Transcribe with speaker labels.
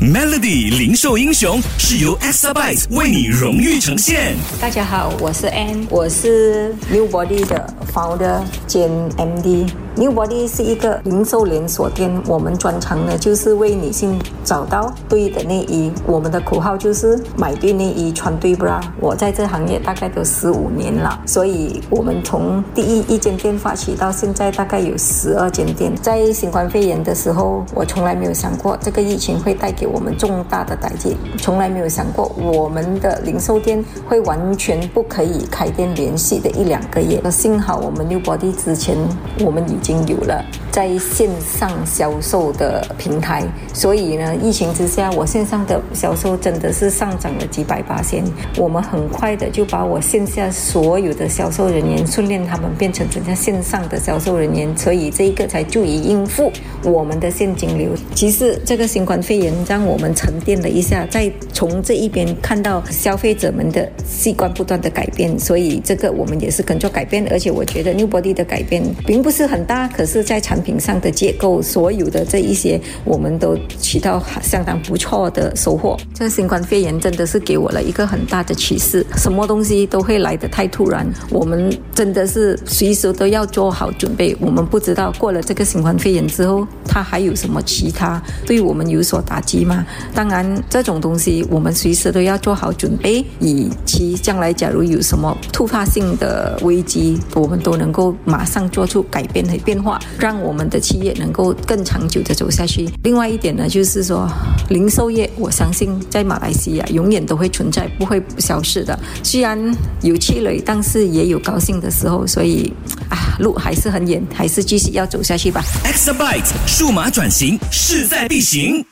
Speaker 1: Melody 零售英雄是由 Exabyte 为你荣誉呈现。
Speaker 2: 大家好，我是 Ann，我是 New Body 的 founder 兼 MD。New Body 是一个零售连锁店，我们专长呢就是为女性找到对的内衣。我们的口号就是买对内衣，穿对 bra。我在这行业大概都十五年了，所以我们从第一一间店发起到现在大概有十二间店。在新冠肺炎的时候，我从来没有想过这个疫情会带给我们重大的打击，从来没有想过我们的零售店会完全不可以开店连续的一两个月。幸好我们 New Body 之前我们已经已经有了在线上销售的平台，所以呢，疫情之下，我线上的销售真的是上涨了几百八千。我们很快的就把我线下所有的销售人员训练他们变成人家线上的销售人员，所以这一个才足以应付我们的现金流。其实这个新冠肺炎让我们沉淀了一下，再从这一边看到消费者们的习惯不断的改变，所以这个我们也是跟着改变。而且我觉得 New Body 的改变并不是很大，可是，在产品上的结构，所有的这一些，我们都起到相当不错的收获。这新冠肺炎真的是给我了一个很大的启示，什么东西都会来得太突然，我们真的是随时都要做好准备。我们不知道过了这个新冠肺炎之后，它还有什么其他对我们有所打击吗？当然，这种东西我们随时都要做好准备，以其将来假如有什么突发性的危机，我们都能够马上做出改变和变化，让我们的企业能够更长久的走下去。另外一点呢，就是说，零售业，我相信在马来西亚永远都会存在，不会消失的。虽然有气馁，但是也有高兴的时候，所以啊，路还是很远，还是继续要走下去吧。
Speaker 1: Exabyte 数码转型势在必行。